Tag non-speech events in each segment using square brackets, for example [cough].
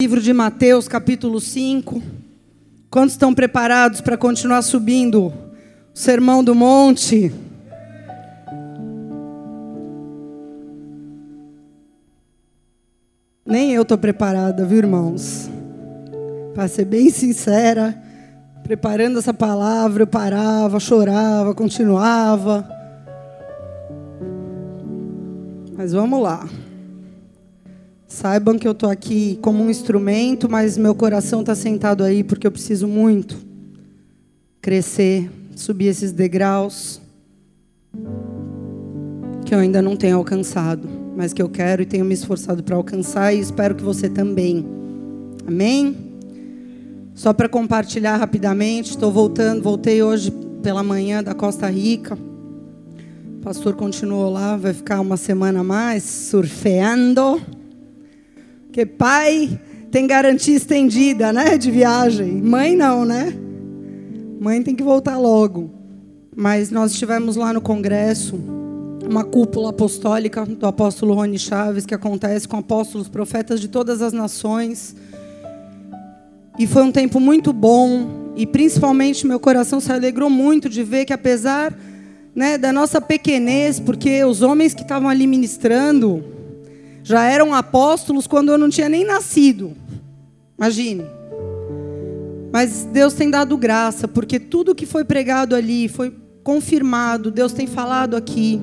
Livro de Mateus, capítulo 5. Quantos estão preparados para continuar subindo o Sermão do Monte? Nem eu estou preparada, viu, irmãos? Para ser bem sincera, preparando essa palavra, eu parava, chorava, continuava. Mas vamos lá. Saibam que eu estou aqui como um instrumento, mas meu coração está sentado aí porque eu preciso muito crescer, subir esses degraus que eu ainda não tenho alcançado, mas que eu quero e tenho me esforçado para alcançar e espero que você também. Amém? Só para compartilhar rapidamente, estou voltando, voltei hoje pela manhã da Costa Rica. O pastor continuou lá, vai ficar uma semana mais surfeando. Porque pai tem garantia estendida, né, de viagem. Mãe não, né? Mãe tem que voltar logo. Mas nós estivemos lá no congresso, uma cúpula apostólica do apóstolo Rony Chaves, que acontece com apóstolos, profetas de todas as nações. E foi um tempo muito bom, e principalmente meu coração se alegrou muito de ver que apesar né, da nossa pequenez, porque os homens que estavam ali ministrando, já eram apóstolos quando eu não tinha nem nascido. Imagine. Mas Deus tem dado graça, porque tudo que foi pregado ali foi confirmado, Deus tem falado aqui.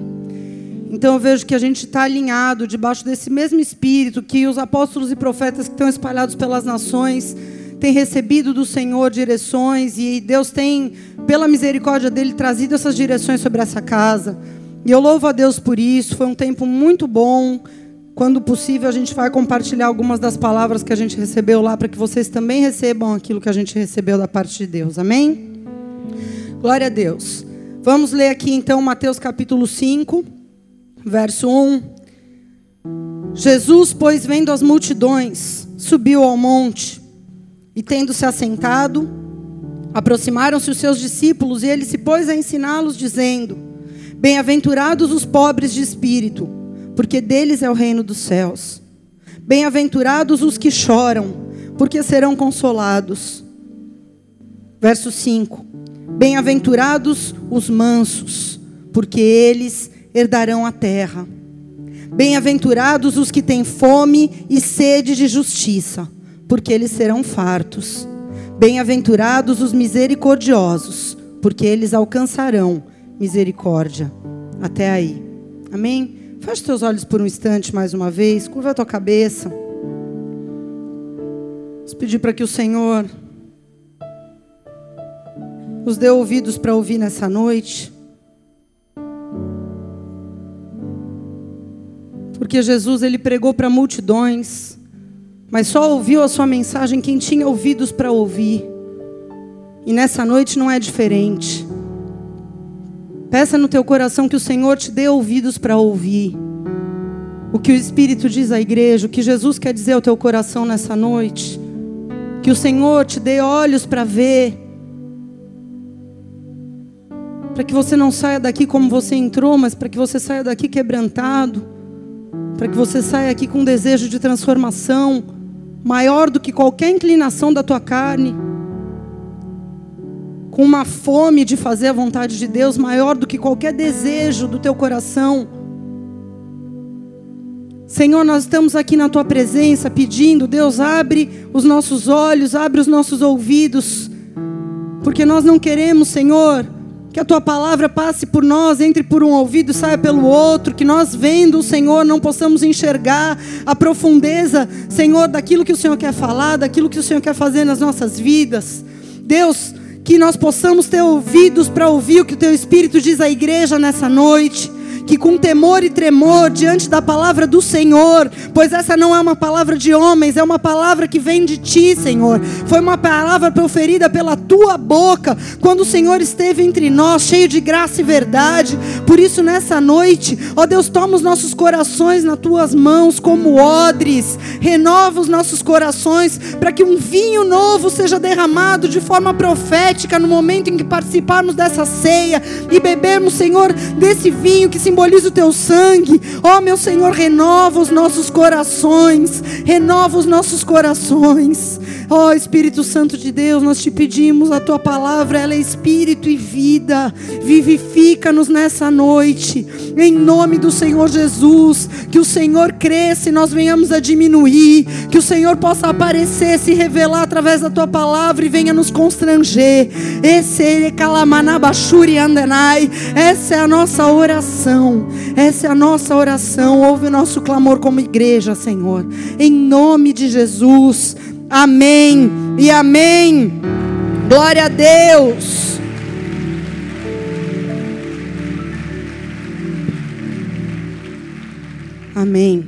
Então eu vejo que a gente está alinhado debaixo desse mesmo espírito que os apóstolos e profetas que estão espalhados pelas nações têm recebido do Senhor direções e Deus tem, pela misericórdia dele, trazido essas direções sobre essa casa. E eu louvo a Deus por isso. Foi um tempo muito bom. Quando possível, a gente vai compartilhar algumas das palavras que a gente recebeu lá, para que vocês também recebam aquilo que a gente recebeu da parte de Deus. Amém? Glória a Deus. Vamos ler aqui então Mateus capítulo 5, verso 1. Jesus, pois, vendo as multidões, subiu ao monte e, tendo se assentado, aproximaram-se os seus discípulos e ele se pôs a ensiná-los, dizendo: Bem-aventurados os pobres de espírito porque deles é o reino dos céus. Bem-aventurados os que choram, porque serão consolados. Verso 5: Bem-aventurados os mansos, porque eles herdarão a terra. Bem-aventurados os que têm fome e sede de justiça, porque eles serão fartos. Bem-aventurados os misericordiosos, porque eles alcançarão misericórdia. Até aí. Amém? Feche teus olhos por um instante mais uma vez, curva a tua cabeça. Vamos pedir para que o Senhor nos dê ouvidos para ouvir nessa noite. Porque Jesus ele pregou para multidões, mas só ouviu a sua mensagem quem tinha ouvidos para ouvir. E nessa noite não é diferente. Peça no teu coração que o Senhor te dê ouvidos para ouvir. O que o Espírito diz à igreja, o que Jesus quer dizer ao teu coração nessa noite. Que o Senhor te dê olhos para ver. Para que você não saia daqui como você entrou, mas para que você saia daqui quebrantado. Para que você saia aqui com um desejo de transformação maior do que qualquer inclinação da tua carne com uma fome de fazer a vontade de Deus maior do que qualquer desejo do teu coração. Senhor, nós estamos aqui na tua presença pedindo, Deus, abre os nossos olhos, abre os nossos ouvidos, porque nós não queremos, Senhor, que a tua palavra passe por nós, entre por um ouvido e saia pelo outro, que nós vendo o Senhor não possamos enxergar a profundeza, Senhor, daquilo que o Senhor quer falar, daquilo que o Senhor quer fazer nas nossas vidas. Deus, que nós possamos ter ouvidos para ouvir o que o teu Espírito diz à igreja nessa noite que com temor e tremor diante da palavra do Senhor, pois essa não é uma palavra de homens, é uma palavra que vem de ti, Senhor. Foi uma palavra proferida pela tua boca, quando o Senhor esteve entre nós, cheio de graça e verdade. Por isso, nessa noite, ó Deus, toma os nossos corações nas tuas mãos como odres, renova os nossos corações, para que um vinho novo seja derramado de forma profética no momento em que participarmos dessa ceia e bebermos, Senhor, desse vinho que se simboliza o teu sangue. Ó oh, meu Senhor, renova os nossos corações, renova os nossos corações. Ó oh, Espírito Santo de Deus, nós te pedimos a tua palavra, ela é espírito e vida. Vivifica-nos nessa noite, em nome do Senhor Jesus. Que o Senhor cresça e nós venhamos a diminuir. Que o Senhor possa aparecer, se revelar através da tua palavra e venha nos constranger. Esse é Essa é a nossa oração. Essa é a nossa oração. Ouve o nosso clamor como igreja, Senhor. Em nome de Jesus. Amém e amém. Glória a Deus. Amém.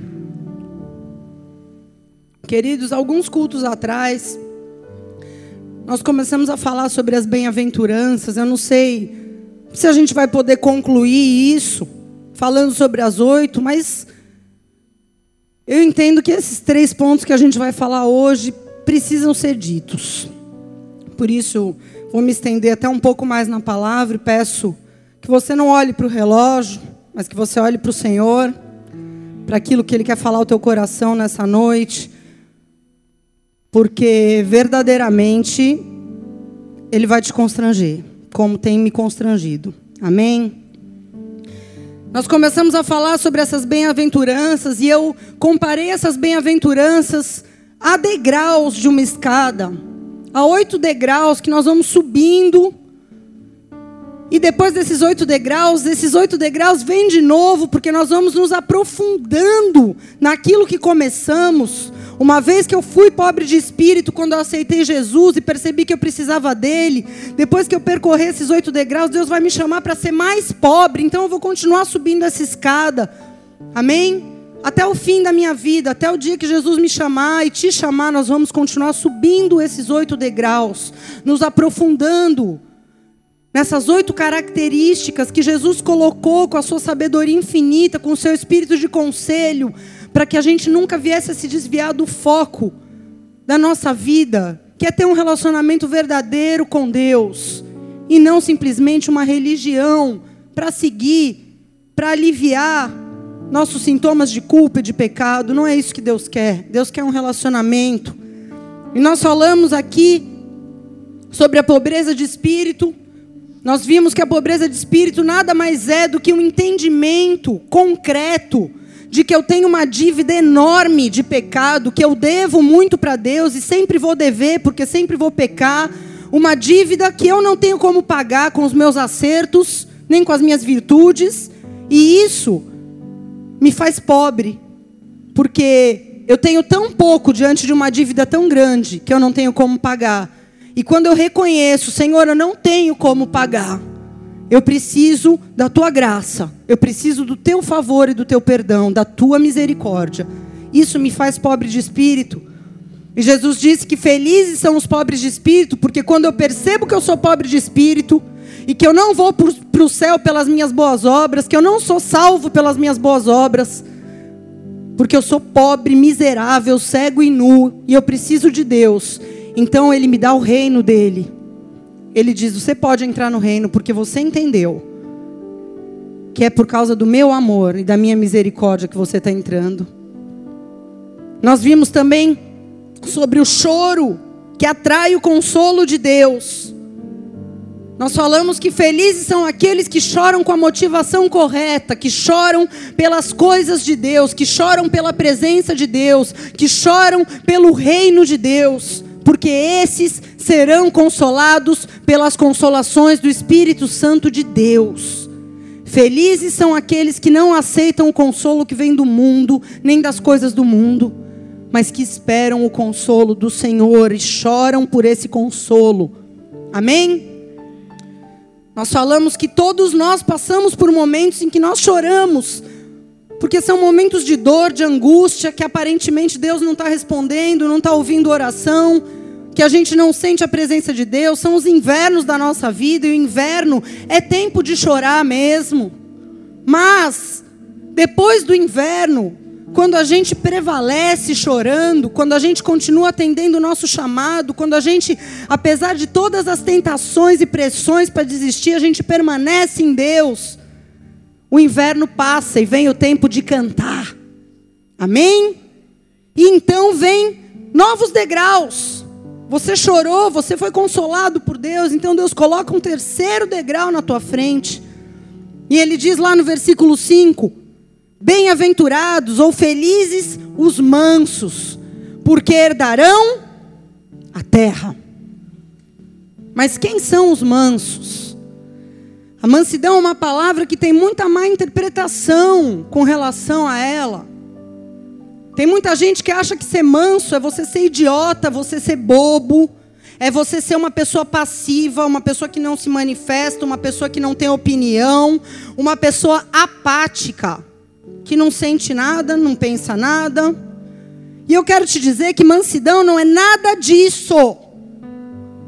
Queridos, alguns cultos atrás, nós começamos a falar sobre as bem-aventuranças. Eu não sei se a gente vai poder concluir isso falando sobre as oito, mas eu entendo que esses três pontos que a gente vai falar hoje precisam ser ditos. Por isso, vou me estender até um pouco mais na palavra e peço que você não olhe para o relógio, mas que você olhe para o Senhor, para aquilo que Ele quer falar ao teu coração nessa noite, porque verdadeiramente Ele vai te constranger, como tem me constrangido. Amém? Nós começamos a falar sobre essas bem-aventuranças e eu comparei essas bem-aventuranças Há degraus de uma escada. Há oito degraus que nós vamos subindo. E depois desses oito degraus, esses oito degraus vêm de novo, porque nós vamos nos aprofundando naquilo que começamos. Uma vez que eu fui pobre de espírito quando eu aceitei Jesus e percebi que eu precisava dele, depois que eu percorrer esses oito degraus, Deus vai me chamar para ser mais pobre, então eu vou continuar subindo essa escada. Amém? até o fim da minha vida, até o dia que Jesus me chamar e te chamar, nós vamos continuar subindo esses oito degraus, nos aprofundando nessas oito características que Jesus colocou com a sua sabedoria infinita, com o seu espírito de conselho, para que a gente nunca viesse a se desviar do foco da nossa vida, que é ter um relacionamento verdadeiro com Deus e não simplesmente uma religião para seguir, para aliviar nossos sintomas de culpa e de pecado. Não é isso que Deus quer. Deus quer um relacionamento. E nós falamos aqui sobre a pobreza de espírito. Nós vimos que a pobreza de espírito nada mais é do que um entendimento concreto de que eu tenho uma dívida enorme de pecado, que eu devo muito para Deus e sempre vou dever, porque sempre vou pecar. Uma dívida que eu não tenho como pagar com os meus acertos, nem com as minhas virtudes. E isso me faz pobre, porque eu tenho tão pouco diante de uma dívida tão grande que eu não tenho como pagar. E quando eu reconheço, Senhor, eu não tenho como pagar, eu preciso da tua graça, eu preciso do teu favor e do teu perdão, da tua misericórdia. Isso me faz pobre de espírito. E Jesus disse que felizes são os pobres de espírito, porque quando eu percebo que eu sou pobre de espírito, e que eu não vou para o céu pelas minhas boas obras, que eu não sou salvo pelas minhas boas obras, porque eu sou pobre, miserável, cego e nu, e eu preciso de Deus. Então Ele me dá o reino dele. Ele diz: Você pode entrar no reino porque você entendeu que é por causa do meu amor e da minha misericórdia que você está entrando. Nós vimos também sobre o choro que atrai o consolo de Deus. Nós falamos que felizes são aqueles que choram com a motivação correta, que choram pelas coisas de Deus, que choram pela presença de Deus, que choram pelo reino de Deus, porque esses serão consolados pelas consolações do Espírito Santo de Deus. Felizes são aqueles que não aceitam o consolo que vem do mundo, nem das coisas do mundo, mas que esperam o consolo do Senhor e choram por esse consolo. Amém? Nós falamos que todos nós passamos por momentos em que nós choramos, porque são momentos de dor, de angústia, que aparentemente Deus não está respondendo, não está ouvindo oração, que a gente não sente a presença de Deus, são os invernos da nossa vida, e o inverno é tempo de chorar mesmo. Mas, depois do inverno, quando a gente prevalece chorando, quando a gente continua atendendo o nosso chamado, quando a gente, apesar de todas as tentações e pressões para desistir, a gente permanece em Deus. o inverno passa e vem o tempo de cantar. Amém? E então vem novos degraus. Você chorou, você foi consolado por Deus, então Deus coloca um terceiro degrau na tua frente. E ele diz lá no versículo 5: Bem-aventurados ou felizes os mansos, porque herdarão a terra. Mas quem são os mansos? A mansidão é uma palavra que tem muita má interpretação com relação a ela. Tem muita gente que acha que ser manso é você ser idiota, você ser bobo, é você ser uma pessoa passiva, uma pessoa que não se manifesta, uma pessoa que não tem opinião, uma pessoa apática, que não sente nada, não pensa nada. E eu quero te dizer que mansidão não é nada disso.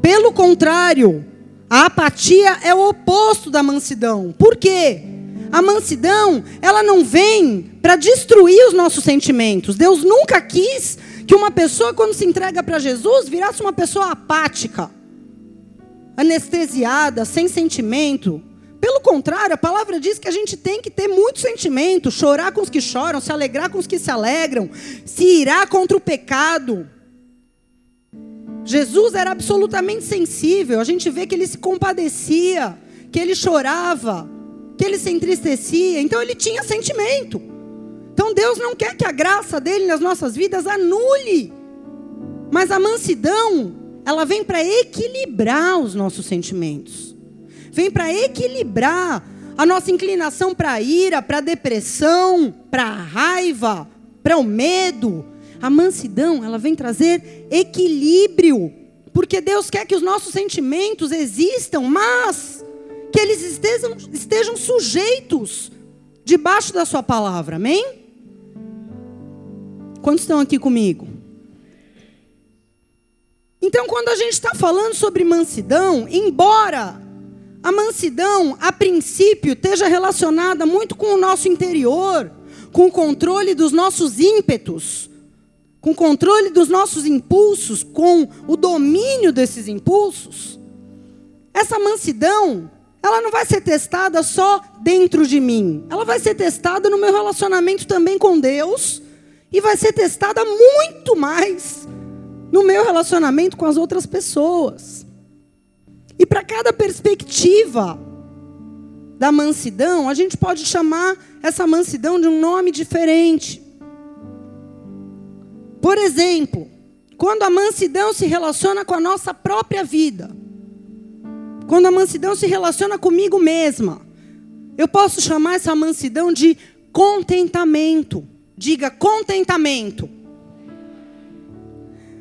Pelo contrário, a apatia é o oposto da mansidão. Por quê? A mansidão, ela não vem para destruir os nossos sentimentos. Deus nunca quis que uma pessoa, quando se entrega para Jesus, virasse uma pessoa apática, anestesiada, sem sentimento. Pelo contrário, a palavra diz que a gente tem que ter muito sentimento, chorar com os que choram, se alegrar com os que se alegram, se irar contra o pecado. Jesus era absolutamente sensível, a gente vê que ele se compadecia, que ele chorava, que ele se entristecia, então ele tinha sentimento. Então Deus não quer que a graça dele nas nossas vidas anule. Mas a mansidão, ela vem para equilibrar os nossos sentimentos. Vem para equilibrar a nossa inclinação para a ira, para a depressão, para a raiva, para o medo. A mansidão, ela vem trazer equilíbrio. Porque Deus quer que os nossos sentimentos existam, mas que eles estejam, estejam sujeitos debaixo da Sua palavra, amém? Quantos estão aqui comigo? Então, quando a gente está falando sobre mansidão, embora a mansidão, a princípio, esteja relacionada muito com o nosso interior, com o controle dos nossos ímpetos, com o controle dos nossos impulsos, com o domínio desses impulsos, essa mansidão, ela não vai ser testada só dentro de mim. Ela vai ser testada no meu relacionamento também com Deus e vai ser testada muito mais no meu relacionamento com as outras pessoas. E para cada perspectiva da mansidão, a gente pode chamar essa mansidão de um nome diferente. Por exemplo, quando a mansidão se relaciona com a nossa própria vida, quando a mansidão se relaciona comigo mesma, eu posso chamar essa mansidão de contentamento. Diga contentamento.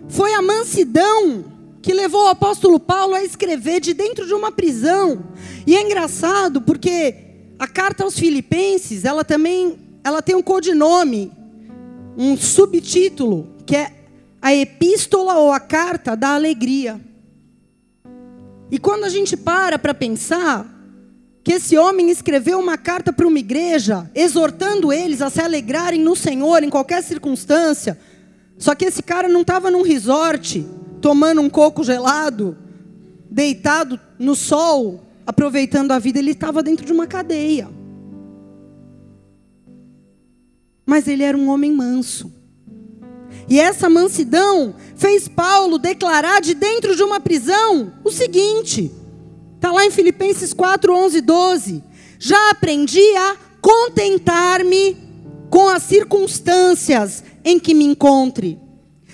Foi a mansidão que levou o apóstolo Paulo a escrever de dentro de uma prisão. E é engraçado porque a carta aos Filipenses, ela também, ela tem um codinome, um subtítulo, que é a epístola ou a carta da alegria. E quando a gente para para pensar que esse homem escreveu uma carta para uma igreja, exortando eles a se alegrarem no Senhor em qualquer circunstância, só que esse cara não estava num resort, tomando um coco gelado, deitado no sol, aproveitando a vida, ele estava dentro de uma cadeia. Mas ele era um homem manso. E essa mansidão fez Paulo declarar de dentro de uma prisão o seguinte: está lá em Filipenses 4, 11, 12. Já aprendi a contentar-me com as circunstâncias em que me encontre.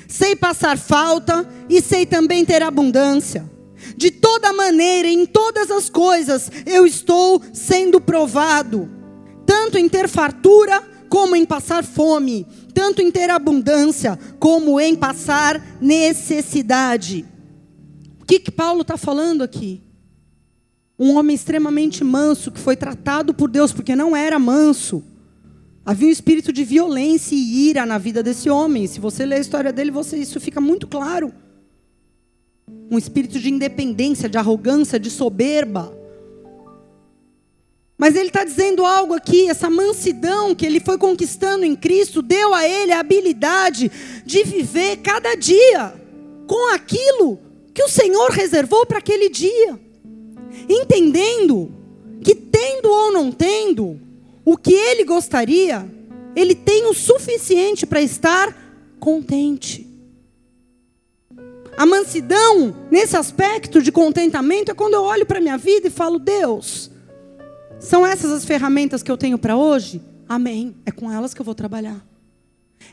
Sei passar falta e sei também ter abundância. De toda maneira, em todas as coisas, eu estou sendo provado, tanto em ter fartura como em passar fome tanto em ter abundância como em passar necessidade. O que, que Paulo está falando aqui? Um homem extremamente manso que foi tratado por Deus porque não era manso. Havia um espírito de violência e ira na vida desse homem. Se você ler a história dele, você, isso fica muito claro. Um espírito de independência, de arrogância, de soberba. Mas ele está dizendo algo aqui, essa mansidão que ele foi conquistando em Cristo, deu a ele a habilidade de viver cada dia com aquilo que o Senhor reservou para aquele dia. Entendendo que, tendo ou não tendo, o que ele gostaria, ele tem o suficiente para estar contente. A mansidão, nesse aspecto de contentamento, é quando eu olho para a minha vida e falo: Deus, são essas as ferramentas que eu tenho para hoje? Amém. É com elas que eu vou trabalhar.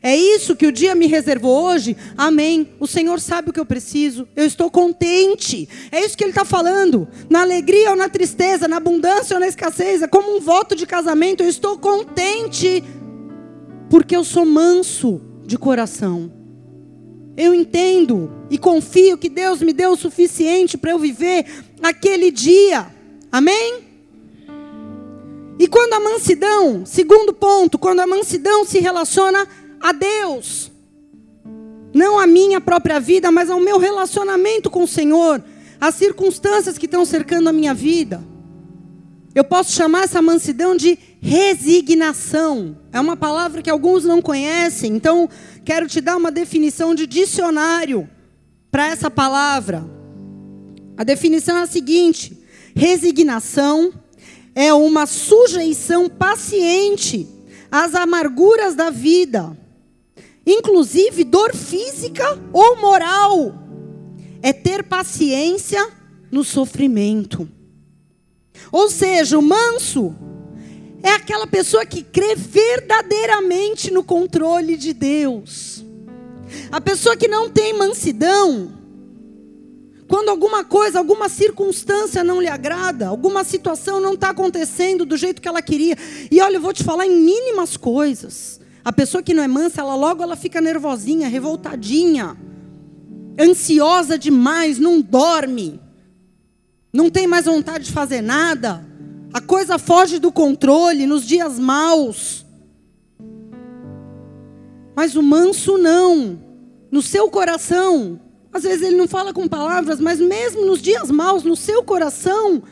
É isso que o dia me reservou hoje? Amém. O Senhor sabe o que eu preciso. Eu estou contente. É isso que Ele está falando. Na alegria ou na tristeza, na abundância ou na escassez. É como um voto de casamento. Eu estou contente. Porque eu sou manso de coração. Eu entendo e confio que Deus me deu o suficiente para eu viver aquele dia. Amém? E quando a mansidão, segundo ponto, quando a mansidão se relaciona a Deus, não a minha própria vida, mas ao meu relacionamento com o Senhor, as circunstâncias que estão cercando a minha vida. Eu posso chamar essa mansidão de resignação. É uma palavra que alguns não conhecem, então quero te dar uma definição de dicionário para essa palavra. A definição é a seguinte: resignação é uma sujeição paciente às amarguras da vida, inclusive dor física ou moral. É ter paciência no sofrimento. Ou seja, o manso é aquela pessoa que crê verdadeiramente no controle de Deus. A pessoa que não tem mansidão, quando alguma coisa, alguma circunstância não lhe agrada, alguma situação não está acontecendo do jeito que ela queria, e olha, eu vou te falar em mínimas coisas. A pessoa que não é mansa, ela logo ela fica nervosinha, revoltadinha, ansiosa demais, não dorme, não tem mais vontade de fazer nada. A coisa foge do controle nos dias maus. Mas o manso não. No seu coração, às vezes ele não fala com palavras, mas mesmo nos dias maus, no seu coração,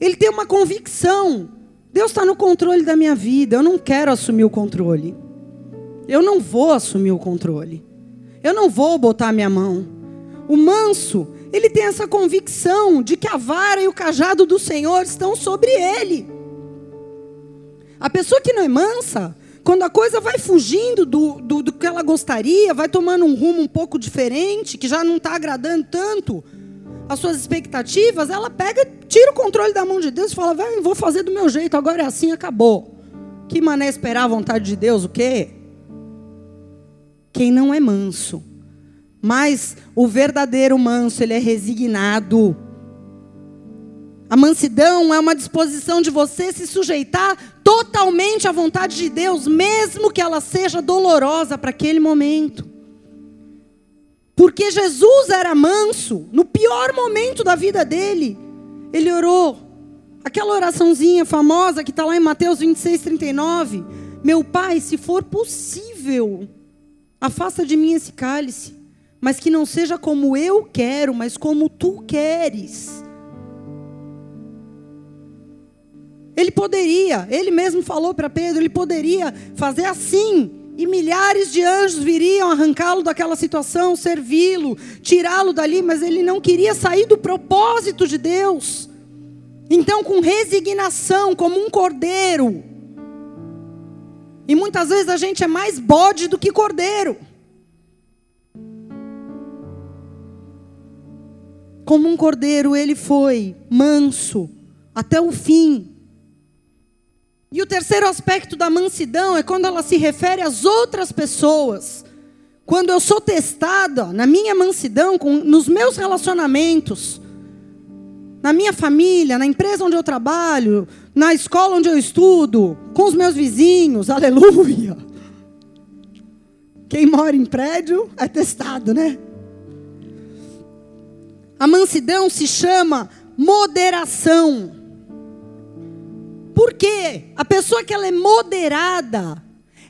ele tem uma convicção. Deus está no controle da minha vida. Eu não quero assumir o controle. Eu não vou assumir o controle. Eu não vou botar minha mão. O manso, ele tem essa convicção de que a vara e o cajado do Senhor estão sobre ele. A pessoa que não é mansa, quando a coisa vai fugindo do, do, do que ela gostaria, vai tomando um rumo um pouco diferente, que já não está agradando tanto as suas expectativas, ela pega, tira o controle da mão de Deus e fala: vou fazer do meu jeito, agora é assim, acabou. Que mané esperar a vontade de Deus, o quê? Quem não é manso mas o verdadeiro manso, ele é resignado. A mansidão é uma disposição de você se sujeitar totalmente à vontade de Deus, mesmo que ela seja dolorosa para aquele momento. Porque Jesus era manso, no pior momento da vida dele, ele orou. Aquela oraçãozinha famosa que está lá em Mateus 26, 39. Meu pai, se for possível, afasta de mim esse cálice mas que não seja como eu quero, mas como tu queres. Ele poderia, ele mesmo falou para Pedro, ele poderia fazer assim, e milhares de anjos viriam arrancá-lo daquela situação, servi-lo, tirá-lo dali, mas ele não queria sair do propósito de Deus. Então, com resignação, como um cordeiro. E muitas vezes a gente é mais bode do que cordeiro. Como um cordeiro, ele foi manso até o fim. E o terceiro aspecto da mansidão é quando ela se refere às outras pessoas. Quando eu sou testada na minha mansidão, com, nos meus relacionamentos, na minha família, na empresa onde eu trabalho, na escola onde eu estudo, com os meus vizinhos, aleluia. Quem mora em prédio é testado, né? A mansidão se chama moderação. Por quê? A pessoa que ela é moderada,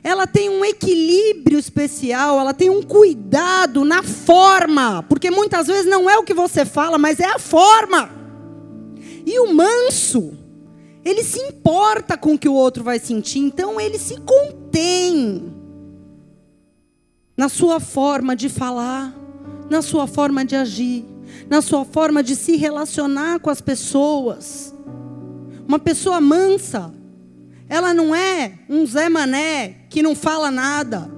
ela tem um equilíbrio especial, ela tem um cuidado na forma, porque muitas vezes não é o que você fala, mas é a forma. E o manso, ele se importa com o que o outro vai sentir, então ele se contém na sua forma de falar, na sua forma de agir na sua forma de se relacionar com as pessoas. Uma pessoa mansa, ela não é um Zé Mané que não fala nada,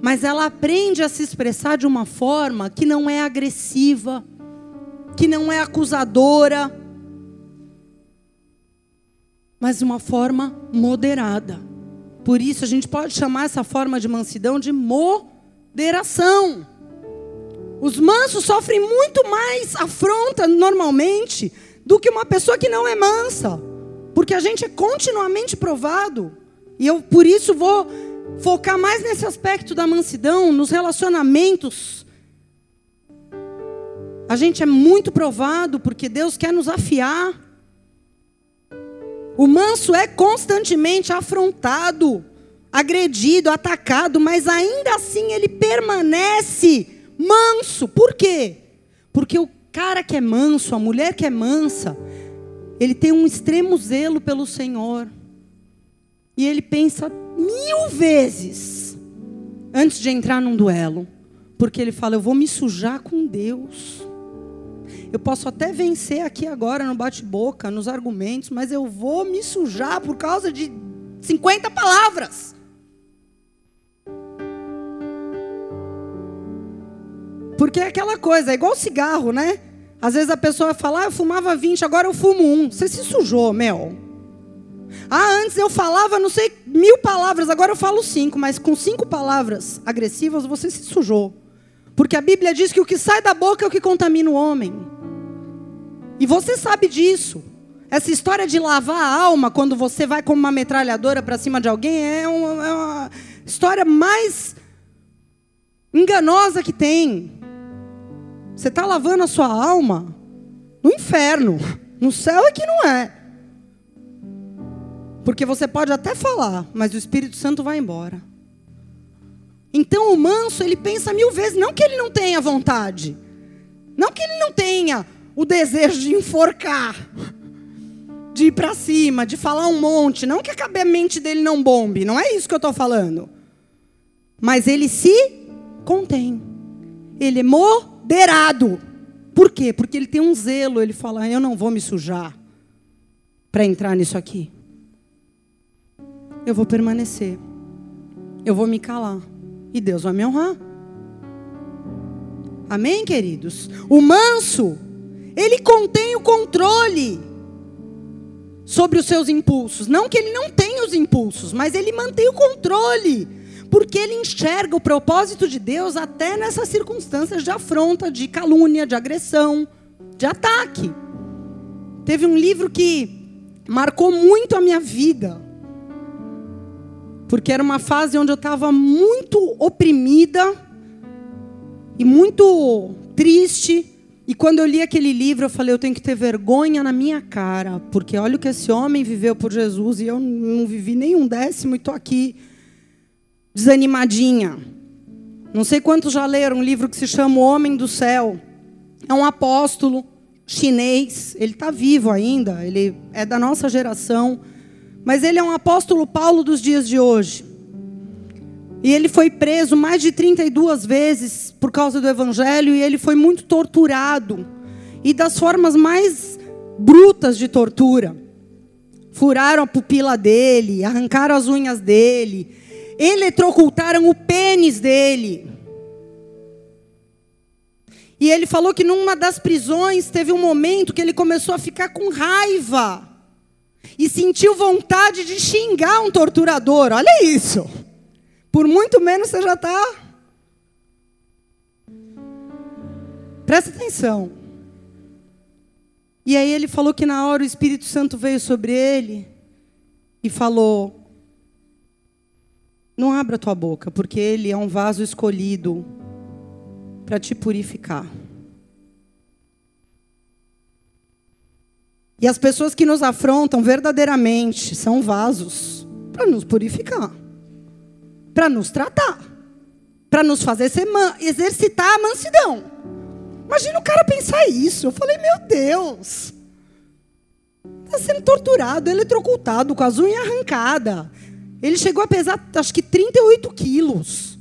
mas ela aprende a se expressar de uma forma que não é agressiva, que não é acusadora, mas uma forma moderada. Por isso a gente pode chamar essa forma de mansidão de moderação. Os mansos sofrem muito mais afronta normalmente do que uma pessoa que não é mansa. Porque a gente é continuamente provado. E eu, por isso, vou focar mais nesse aspecto da mansidão, nos relacionamentos. A gente é muito provado porque Deus quer nos afiar. O manso é constantemente afrontado, agredido, atacado, mas ainda assim ele permanece manso. Por quê? Porque o cara que é manso, a mulher que é mansa, ele tem um extremo zelo pelo Senhor. E ele pensa mil vezes antes de entrar num duelo. Porque ele fala: Eu vou me sujar com Deus. Eu posso até vencer aqui agora no bate-boca, nos argumentos, mas eu vou me sujar por causa de 50 palavras. Porque é aquela coisa, é igual cigarro, né? Às vezes a pessoa fala, ah, eu fumava 20, agora eu fumo um. Você se sujou, Mel. Ah, antes eu falava, não sei, mil palavras, agora eu falo cinco, mas com cinco palavras agressivas você se sujou. Porque a Bíblia diz que o que sai da boca é o que contamina o homem. E você sabe disso. Essa história de lavar a alma quando você vai como uma metralhadora para cima de alguém é uma, é uma história mais enganosa que tem. Você está lavando a sua alma no inferno. No céu é que não é. Porque você pode até falar, mas o Espírito Santo vai embora. Então o manso, ele pensa mil vezes, não que ele não tenha vontade, não que ele não tenha o desejo de enforcar, de ir para cima, de falar um monte, não que a mente dele não bombe, não é isso que eu estou falando. Mas ele se contém. Ele é mo moderado. Por quê? Porque ele tem um zelo, ele fala: "Eu não vou me sujar para entrar nisso aqui. Eu vou permanecer. Eu vou me calar e Deus vai me honrar." Amém, queridos? O manso, ele contém o controle sobre os seus impulsos. Não que ele não tenha os impulsos, mas ele mantém o controle porque ele enxerga o propósito de Deus até nessas circunstâncias de afronta, de calúnia, de agressão, de ataque. Teve um livro que marcou muito a minha vida, porque era uma fase onde eu estava muito oprimida e muito triste. E quando eu li aquele livro, eu falei: eu tenho que ter vergonha na minha cara, porque olha o que esse homem viveu por Jesus e eu não vivi nem um décimo e estou aqui desanimadinha. Não sei quantos já leram um livro que se chama O Homem do Céu. É um apóstolo chinês, ele está vivo ainda, ele é da nossa geração, mas ele é um apóstolo Paulo dos dias de hoje. E ele foi preso mais de 32 vezes por causa do evangelho e ele foi muito torturado. E das formas mais brutas de tortura. Furaram a pupila dele, arrancaram as unhas dele, eletrocultaram o pênis dele. E ele falou que numa das prisões teve um momento que ele começou a ficar com raiva. E sentiu vontade de xingar um torturador. Olha isso. Por muito menos você já está. Presta atenção. E aí ele falou que na hora o Espírito Santo veio sobre ele e falou: não abra tua boca, porque ele é um vaso escolhido para te purificar. E as pessoas que nos afrontam verdadeiramente são vasos para nos purificar, para nos tratar, para nos fazer exercitar a mansidão. Imagina o cara pensar isso. Eu falei, meu Deus. Está sendo torturado, eletrocutado, com as unhas arrancadas. Ele chegou a pesar, acho que 38 quilos.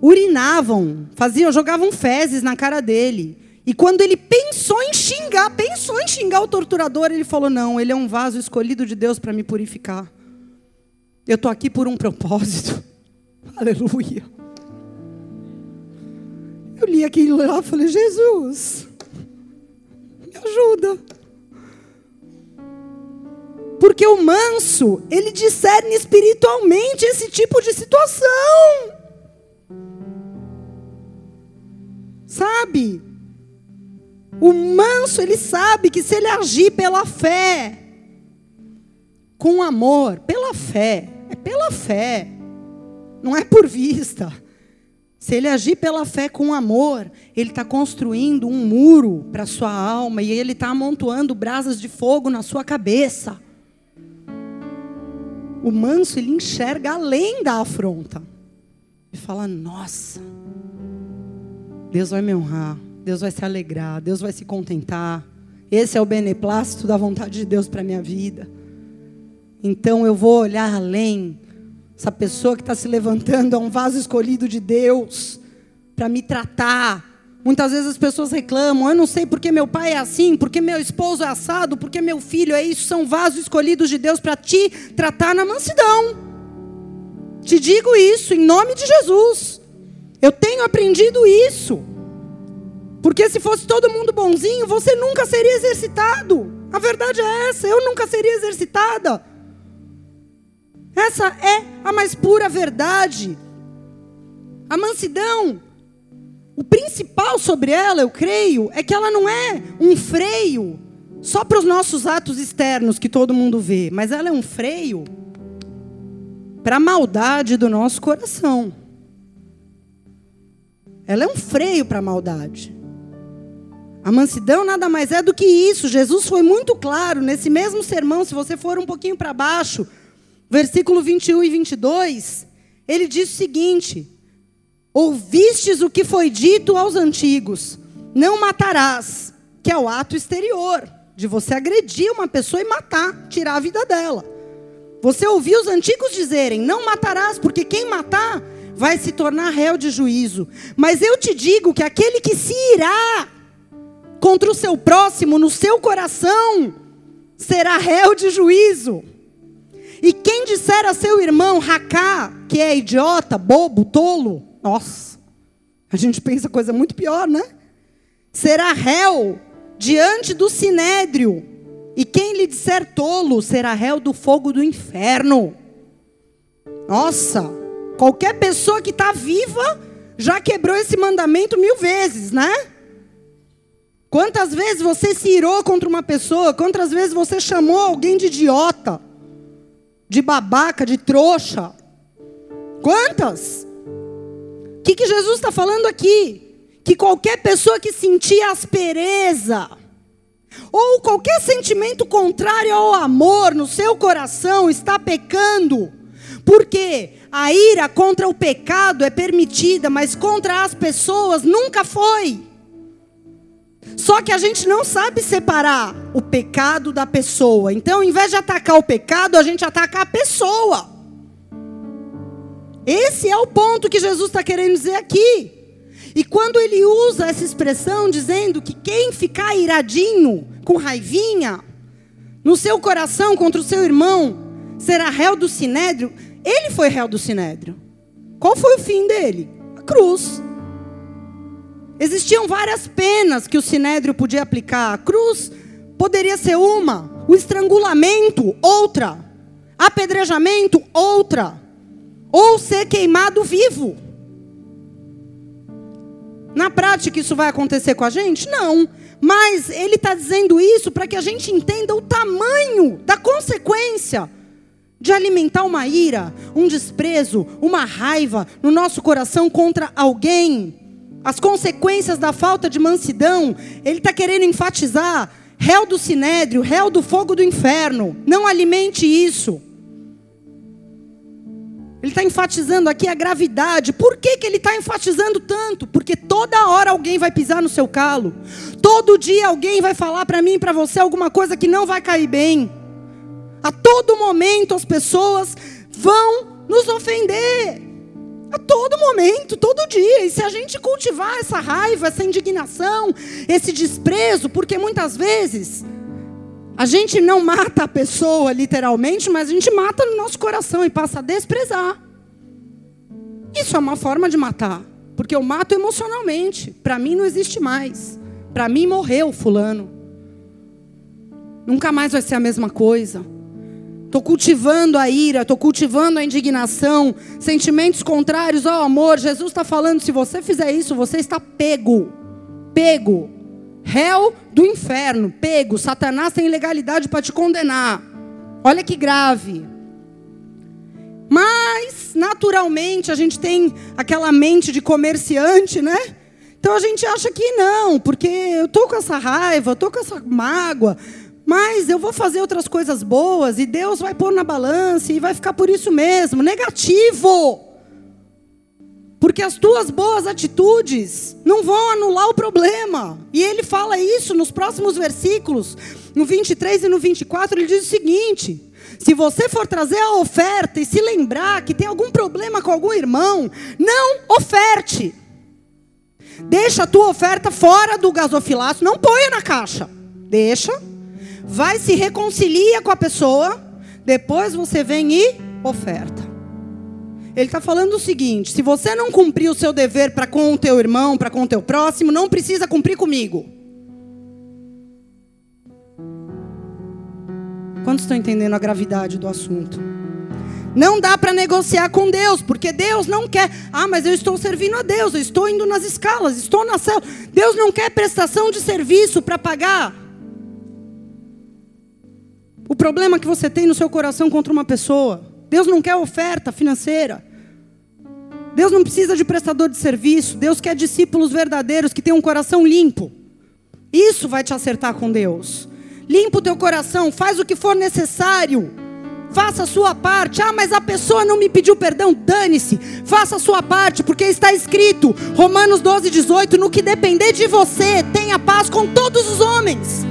Urinavam, faziam, jogavam fezes na cara dele. E quando ele pensou em xingar, pensou em xingar o torturador, ele falou: Não, ele é um vaso escolhido de Deus para me purificar. Eu estou aqui por um propósito. [laughs] Aleluia. Eu li aquilo lá e falei: Jesus, me ajuda. Porque o manso, ele discerne espiritualmente esse tipo de situação. Sabe? O manso, ele sabe que se ele agir pela fé, com amor, pela fé, é pela fé, não é por vista. Se ele agir pela fé com amor, ele está construindo um muro para sua alma e ele está amontoando brasas de fogo na sua cabeça. O manso, ele enxerga além da afronta. E fala: Nossa, Deus vai me honrar. Deus vai se alegrar, Deus vai se contentar. Esse é o beneplácito da vontade de Deus para minha vida. Então eu vou olhar além. Essa pessoa que está se levantando é um vaso escolhido de Deus para me tratar. Muitas vezes as pessoas reclamam, eu não sei porque meu pai é assim, porque meu esposo é assado, porque meu filho é isso. São vasos escolhidos de Deus para te tratar na mansidão. Te digo isso em nome de Jesus. Eu tenho aprendido isso. Porque se fosse todo mundo bonzinho, você nunca seria exercitado. A verdade é essa, eu nunca seria exercitada. Essa é a mais pura verdade. A mansidão, o principal sobre ela, eu creio, é que ela não é um freio só para os nossos atos externos que todo mundo vê, mas ela é um freio para a maldade do nosso coração. Ela é um freio para a maldade. A mansidão nada mais é do que isso. Jesus foi muito claro nesse mesmo sermão, se você for um pouquinho para baixo, versículo 21 e 22, ele diz o seguinte: Ouvistes o que foi dito aos antigos: Não matarás, que é o ato exterior de você agredir uma pessoa e matar, tirar a vida dela. Você ouviu os antigos dizerem: Não matarás, porque quem matar vai se tornar réu de juízo. Mas eu te digo que aquele que se irá contra o seu próximo no seu coração será réu de juízo. E quem disser a seu irmão racá, que é idiota, bobo, tolo, nossa, a gente pensa coisa muito pior, né? Será réu diante do sinédrio. E quem lhe disser tolo será réu do fogo do inferno. Nossa, qualquer pessoa que está viva já quebrou esse mandamento mil vezes, né? Quantas vezes você se irou contra uma pessoa? Quantas vezes você chamou alguém de idiota? De babaca, de trouxa? Quantas? Que, que Jesus está falando aqui? Que qualquer pessoa que sentir aspereza, ou qualquer sentimento contrário ao amor no seu coração, está pecando. Porque a ira contra o pecado é permitida, mas contra as pessoas nunca foi. Só que a gente não sabe separar o pecado da pessoa. Então, ao invés de atacar o pecado, a gente ataca a pessoa. Esse é o ponto que Jesus está querendo dizer aqui. E quando ele usa essa expressão dizendo que quem ficar iradinho, com raivinha, no seu coração contra o seu irmão, será réu do sinédrio, ele foi réu do sinédrio. Qual foi o fim dele? A cruz. Existiam várias penas que o sinédrio podia aplicar. A cruz poderia ser uma, o estrangulamento, outra, apedrejamento, outra, ou ser queimado vivo. Na prática, isso vai acontecer com a gente? Não. Mas ele está dizendo isso para que a gente entenda o tamanho da consequência de alimentar uma ira, um desprezo, uma raiva no nosso coração contra alguém as consequências da falta de mansidão, ele está querendo enfatizar: réu do sinédrio, réu do fogo do inferno, não alimente isso. Ele está enfatizando aqui a gravidade. Por que, que ele está enfatizando tanto? Porque toda hora alguém vai pisar no seu calo. Todo dia alguém vai falar para mim e para você alguma coisa que não vai cair bem. A todo momento as pessoas vão nos ofender. A todo momento, todo dia. E se a gente cultivar essa raiva, essa indignação, esse desprezo, porque muitas vezes a gente não mata a pessoa literalmente, mas a gente mata no nosso coração e passa a desprezar. Isso é uma forma de matar, porque eu mato emocionalmente. Para mim não existe mais. Para mim morreu fulano. Nunca mais vai ser a mesma coisa. Estou cultivando a ira, estou cultivando a indignação, sentimentos contrários ao amor. Jesus está falando: se você fizer isso, você está pego. Pego. Réu do inferno, pego. Satanás tem legalidade para te condenar. Olha que grave. Mas, naturalmente, a gente tem aquela mente de comerciante, né? Então a gente acha que não, porque eu estou com essa raiva, eu estou com essa mágoa, mas eu vou fazer outras coisas boas e Deus vai pôr na balança e vai ficar por isso mesmo. Negativo! Porque as tuas boas atitudes não vão anular o problema. E ele fala isso nos próximos versículos, no 23 e no 24, ele diz o seguinte: se você for trazer a oferta e se lembrar que tem algum problema com algum irmão, não oferte. Deixa a tua oferta fora do gasofilaço, não ponha na caixa. Deixa vai se reconcilia com a pessoa, depois você vem e oferta. Ele está falando o seguinte: se você não cumprir o seu dever para com o teu irmão, para com o teu próximo, não precisa cumprir comigo. Quantos estão entendendo a gravidade do assunto? Não dá para negociar com Deus, porque Deus não quer. Ah, mas eu estou servindo a Deus, eu estou indo nas escalas, estou na célula. Deus não quer prestação de serviço para pagar o problema que você tem no seu coração contra uma pessoa. Deus não quer oferta financeira. Deus não precisa de prestador de serviço. Deus quer discípulos verdadeiros que tenham um coração limpo. Isso vai te acertar com Deus. Limpa o teu coração, faz o que for necessário. Faça a sua parte. Ah, mas a pessoa não me pediu perdão. Dane-se. Faça a sua parte, porque está escrito, Romanos 12, 18: No que depender de você, tenha paz com todos os homens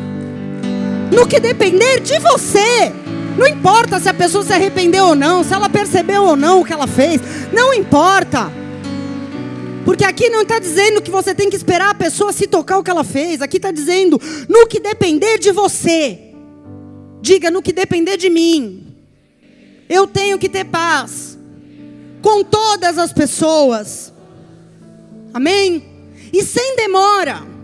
no que depender de você. Não importa se a pessoa se arrependeu ou não, se ela percebeu ou não o que ela fez. Não importa. Porque aqui não está dizendo que você tem que esperar a pessoa se tocar o que ela fez. Aqui está dizendo no que depender de você. Diga no que depender de mim. Eu tenho que ter paz com todas as pessoas. Amém? E sem demora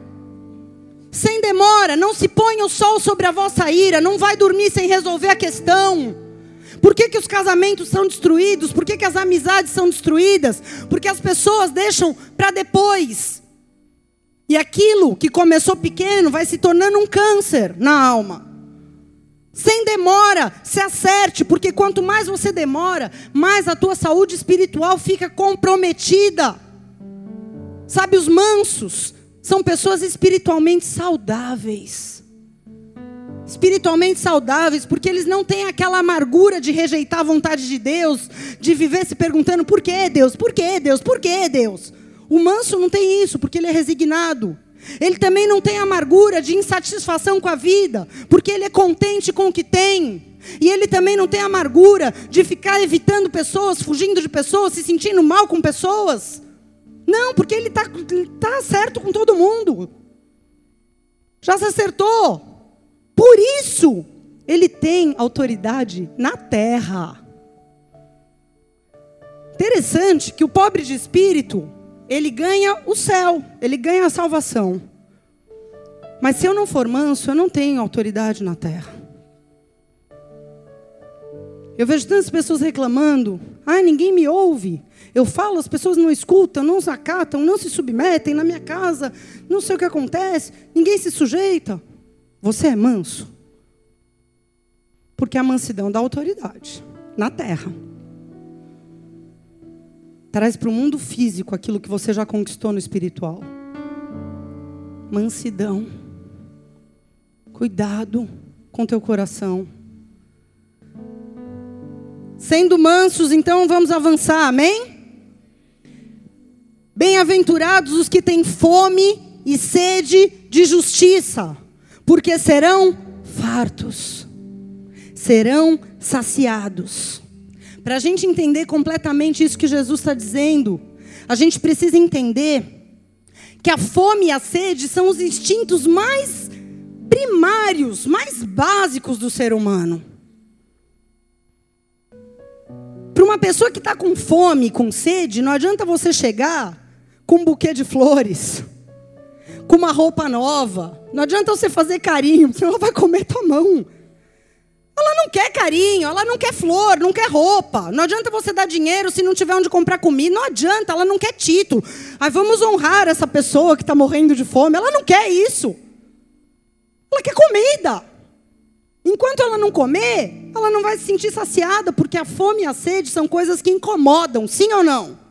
sem demora, não se ponha o sol sobre a vossa ira, não vai dormir sem resolver a questão. Por que, que os casamentos são destruídos? Por que, que as amizades são destruídas? Porque as pessoas deixam para depois. E aquilo que começou pequeno vai se tornando um câncer na alma. Sem demora, se acerte, porque quanto mais você demora, mais a tua saúde espiritual fica comprometida. Sabe, os mansos são pessoas espiritualmente saudáveis. Espiritualmente saudáveis, porque eles não têm aquela amargura de rejeitar a vontade de Deus, de viver se perguntando por que Deus, por que Deus, por que Deus. O manso não tem isso, porque ele é resignado. Ele também não tem amargura de insatisfação com a vida, porque ele é contente com o que tem. E ele também não tem amargura de ficar evitando pessoas, fugindo de pessoas, se sentindo mal com pessoas. Não, porque ele está tá certo com todo mundo. Já se acertou. Por isso, ele tem autoridade na terra. Interessante que o pobre de espírito, ele ganha o céu, ele ganha a salvação. Mas se eu não for manso, eu não tenho autoridade na terra. Eu vejo tantas pessoas reclamando: ah, ninguém me ouve. Eu falo, as pessoas não escutam, não acatam, não se submetem na minha casa, não sei o que acontece, ninguém se sujeita. Você é manso? Porque a mansidão dá autoridade na terra. Traz para o mundo físico aquilo que você já conquistou no espiritual. Mansidão. Cuidado com teu coração. Sendo mansos, então vamos avançar, amém? Bem-aventurados os que têm fome e sede de justiça, porque serão fartos, serão saciados. Para a gente entender completamente isso que Jesus está dizendo, a gente precisa entender que a fome e a sede são os instintos mais primários, mais básicos do ser humano. Para uma pessoa que está com fome, com sede, não adianta você chegar com um buquê de flores, com uma roupa nova. Não adianta você fazer carinho, senão ela vai comer tua mão. Ela não quer carinho, ela não quer flor, não quer roupa. Não adianta você dar dinheiro se não tiver onde comprar comida. Não adianta, ela não quer título. Aí vamos honrar essa pessoa que está morrendo de fome. Ela não quer isso. Ela quer comida. Enquanto ela não comer, ela não vai se sentir saciada, porque a fome e a sede são coisas que incomodam, sim ou não?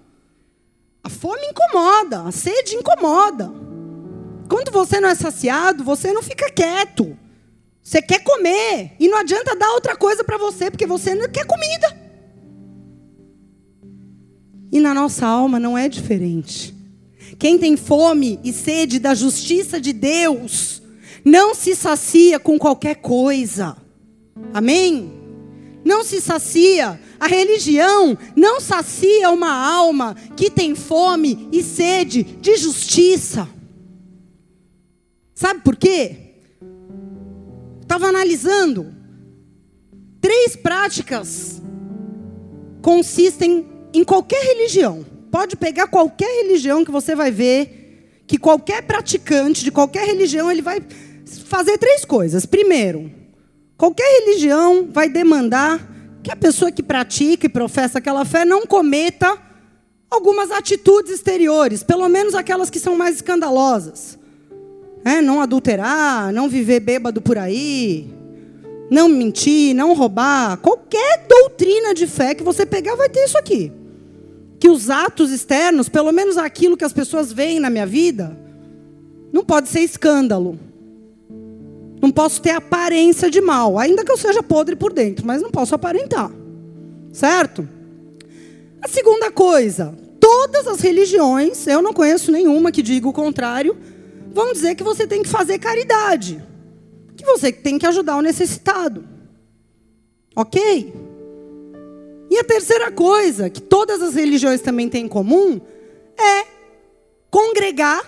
A fome incomoda, a sede incomoda. Quando você não é saciado, você não fica quieto. Você quer comer. E não adianta dar outra coisa para você, porque você não quer comida. E na nossa alma não é diferente. Quem tem fome e sede da justiça de Deus, não se sacia com qualquer coisa. Amém? Não se sacia. A religião não sacia uma alma que tem fome e sede de justiça. Sabe por quê? estava analisando. Três práticas consistem em qualquer religião. Pode pegar qualquer religião que você vai ver que qualquer praticante de qualquer religião ele vai fazer três coisas. Primeiro, qualquer religião vai demandar que a pessoa que pratica e professa aquela fé não cometa algumas atitudes exteriores, pelo menos aquelas que são mais escandalosas. É, não adulterar, não viver bêbado por aí, não mentir, não roubar. Qualquer doutrina de fé que você pegar vai ter isso aqui. Que os atos externos, pelo menos aquilo que as pessoas veem na minha vida, não pode ser escândalo. Não posso ter aparência de mal, ainda que eu seja podre por dentro, mas não posso aparentar. Certo? A segunda coisa, todas as religiões, eu não conheço nenhuma que diga o contrário, vão dizer que você tem que fazer caridade, que você tem que ajudar o necessitado. Ok? E a terceira coisa, que todas as religiões também têm em comum, é congregar,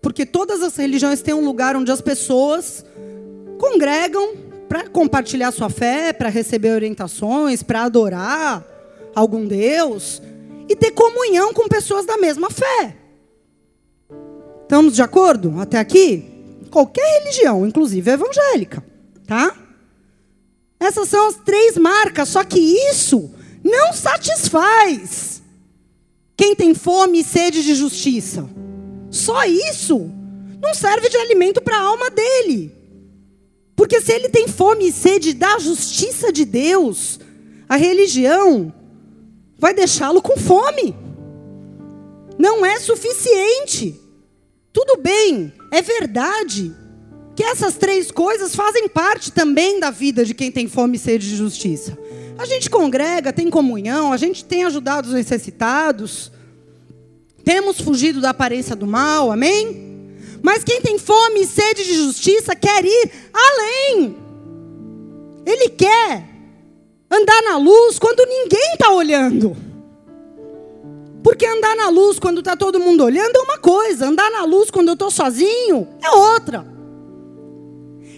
porque todas as religiões têm um lugar onde as pessoas congregam para compartilhar sua fé, para receber orientações, para adorar algum Deus e ter comunhão com pessoas da mesma fé. Estamos de acordo até aqui? Qualquer religião, inclusive evangélica, tá? Essas são as três marcas, só que isso não satisfaz quem tem fome e sede de justiça. Só isso não serve de alimento para a alma dele. Porque se ele tem fome e sede da justiça de Deus, a religião vai deixá-lo com fome. Não é suficiente. Tudo bem, é verdade que essas três coisas fazem parte também da vida de quem tem fome e sede de justiça. A gente congrega, tem comunhão, a gente tem ajudado os necessitados, temos fugido da aparência do mal, amém? Mas quem tem fome e sede de justiça quer ir além. Ele quer andar na luz quando ninguém está olhando. Porque andar na luz quando está todo mundo olhando é uma coisa, andar na luz quando eu estou sozinho é outra.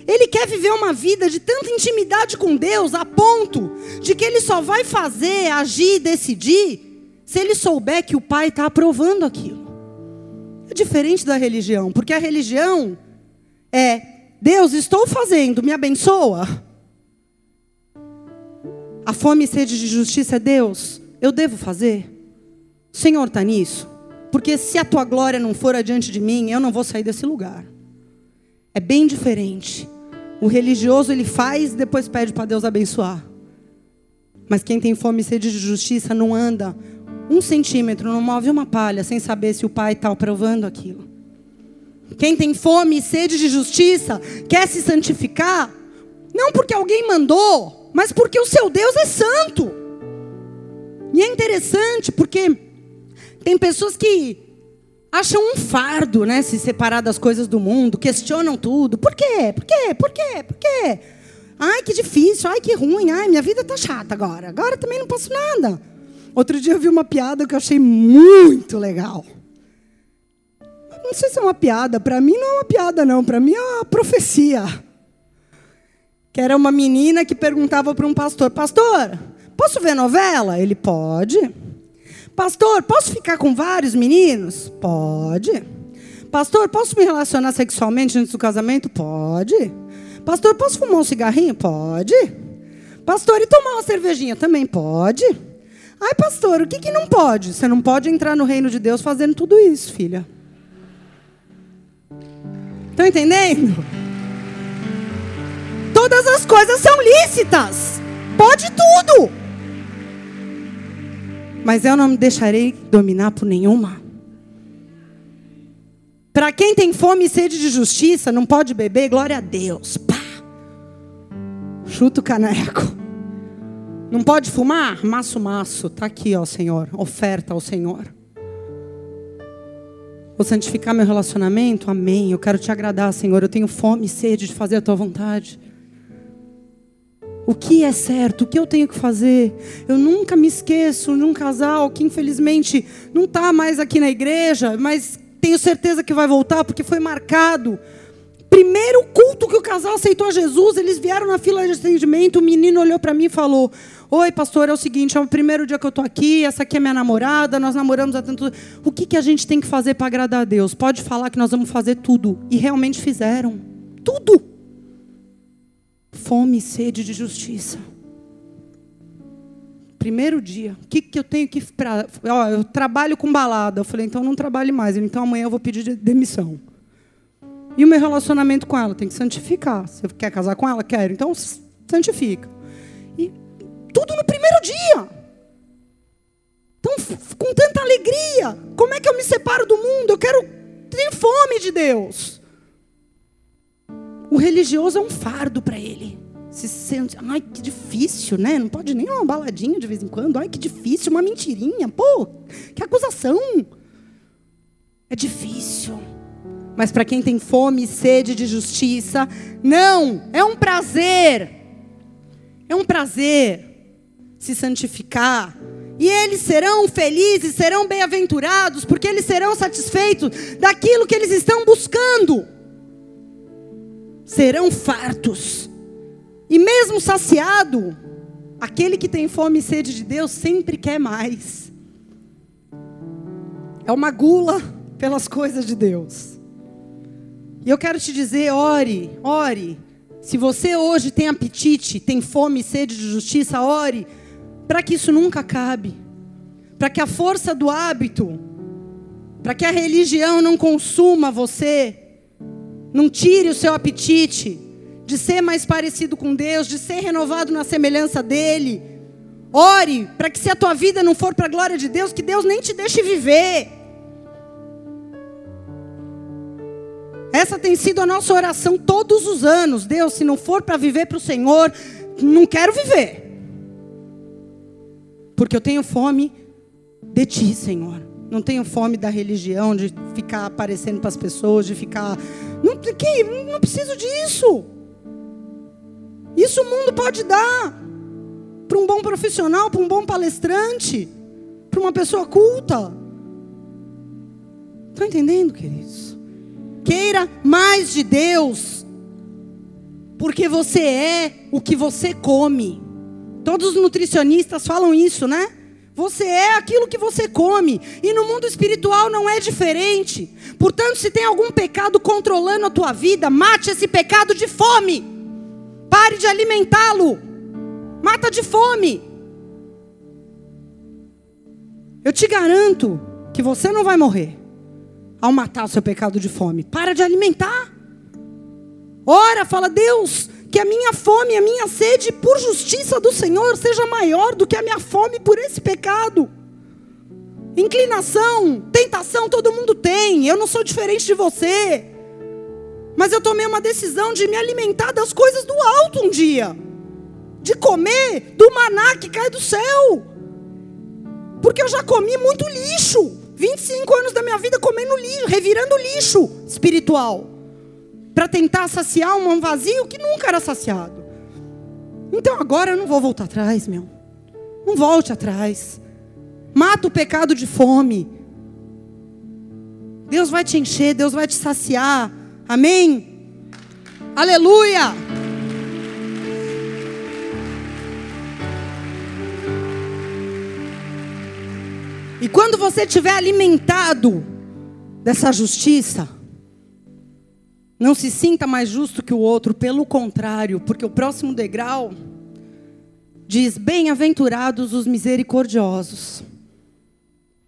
Ele quer viver uma vida de tanta intimidade com Deus a ponto de que ele só vai fazer, agir, decidir se ele souber que o Pai está aprovando aquilo. É diferente da religião, porque a religião é Deus, estou fazendo, me abençoa. A fome e sede de justiça é Deus, eu devo fazer. Senhor está nisso? Porque se a tua glória não for adiante de mim, eu não vou sair desse lugar. É bem diferente. O religioso ele faz e depois pede para Deus abençoar. Mas quem tem fome e sede de justiça não anda um centímetro, não move uma palha sem saber se o Pai está aprovando aquilo. Quem tem fome e sede de justiça quer se santificar, não porque alguém mandou, mas porque o seu Deus é santo. E é interessante porque tem pessoas que acham um fardo, né, se separar das coisas do mundo, questionam tudo. Por quê? Por quê? Por quê? Por quê? Ai, que difícil, ai, que ruim, ai, minha vida tá chata agora. Agora também não posso nada. Outro dia eu vi uma piada que eu achei muito legal. Não sei se é uma piada, para mim não é uma piada não, para mim é uma profecia. Que era uma menina que perguntava para um pastor: "Pastor, posso ver novela?" Ele pode. "Pastor, posso ficar com vários meninos?" Pode. "Pastor, posso me relacionar sexualmente antes do casamento?" Pode. "Pastor, posso fumar um cigarrinho?" Pode. "Pastor, e tomar uma cervejinha?" Também pode. Ai, pastor, o que, que não pode? Você não pode entrar no reino de Deus fazendo tudo isso, filha. Estão entendendo? Todas as coisas são lícitas. Pode tudo. Mas eu não me deixarei dominar por nenhuma. Para quem tem fome e sede de justiça, não pode beber, glória a Deus. Pá. Chuta o caneco. Não pode fumar? Maço, maço. Está aqui, ó Senhor. Oferta ao Senhor. Vou santificar meu relacionamento? Amém. Eu quero te agradar, Senhor. Eu tenho fome e sede de fazer a tua vontade. O que é certo? O que eu tenho que fazer? Eu nunca me esqueço de um casal que, infelizmente, não está mais aqui na igreja, mas tenho certeza que vai voltar porque foi marcado primeiro culto que o casal aceitou a Jesus, eles vieram na fila de atendimento, o menino olhou para mim e falou: Oi, pastor, é o seguinte, é o primeiro dia que eu estou aqui, essa aqui é minha namorada, nós namoramos há tanto O que, que a gente tem que fazer para agradar a Deus? Pode falar que nós vamos fazer tudo. E realmente fizeram. Tudo. Fome e sede de justiça. Primeiro dia, o que, que eu tenho que. Pra... Ó, eu trabalho com balada. Eu falei, então não trabalhe mais. Então amanhã eu vou pedir demissão. E o meu relacionamento com ela tem que santificar. Você quer casar com ela? Quero. Então santifica. E tudo no primeiro dia. Então, com tanta alegria. Como é que eu me separo do mundo? Eu quero ter fome de Deus. O religioso é um fardo para ele. Se sente, ai, que difícil, né? Não pode nem uma baladinha de vez em quando. Ai, que difícil, uma mentirinha. Pô, que acusação. É difícil. Mas para quem tem fome e sede de justiça, não, é um prazer. É um prazer se santificar. E eles serão felizes, serão bem-aventurados, porque eles serão satisfeitos daquilo que eles estão buscando. Serão fartos. E mesmo saciado, aquele que tem fome e sede de Deus sempre quer mais. É uma gula pelas coisas de Deus. E eu quero te dizer, ore, ore. Se você hoje tem apetite, tem fome e sede de justiça, ore para que isso nunca acabe. Para que a força do hábito, para que a religião não consuma você, não tire o seu apetite de ser mais parecido com Deus, de ser renovado na semelhança dele. Ore para que se a tua vida não for para a glória de Deus, que Deus nem te deixe viver. Essa tem sido a nossa oração todos os anos. Deus, se não for para viver para o Senhor, não quero viver. Porque eu tenho fome de Ti, Senhor. Não tenho fome da religião, de ficar aparecendo para as pessoas, de ficar. Não, que, não preciso disso. Isso o mundo pode dar para um bom profissional, para um bom palestrante, para uma pessoa culta. Estão entendendo, queridos? Queira mais de Deus, porque você é o que você come. Todos os nutricionistas falam isso, né? Você é aquilo que você come. E no mundo espiritual não é diferente. Portanto, se tem algum pecado controlando a tua vida, mate esse pecado de fome. Pare de alimentá-lo. Mata de fome. Eu te garanto que você não vai morrer ao matar o seu pecado de fome. Para de alimentar. Ora, fala, Deus, que a minha fome, a minha sede por justiça do Senhor seja maior do que a minha fome por esse pecado. Inclinação, tentação, todo mundo tem. Eu não sou diferente de você. Mas eu tomei uma decisão de me alimentar das coisas do alto um dia. De comer do maná que cai do céu. Porque eu já comi muito lixo. 25 anos da minha vida comendo lixo, revirando lixo espiritual. Para tentar saciar um vazio que nunca era saciado. Então agora eu não vou voltar atrás, meu. Não volte atrás. Mata o pecado de fome. Deus vai te encher, Deus vai te saciar. Amém? Aleluia! E quando você estiver alimentado dessa justiça, não se sinta mais justo que o outro, pelo contrário, porque o próximo degrau diz: Bem-aventurados os misericordiosos,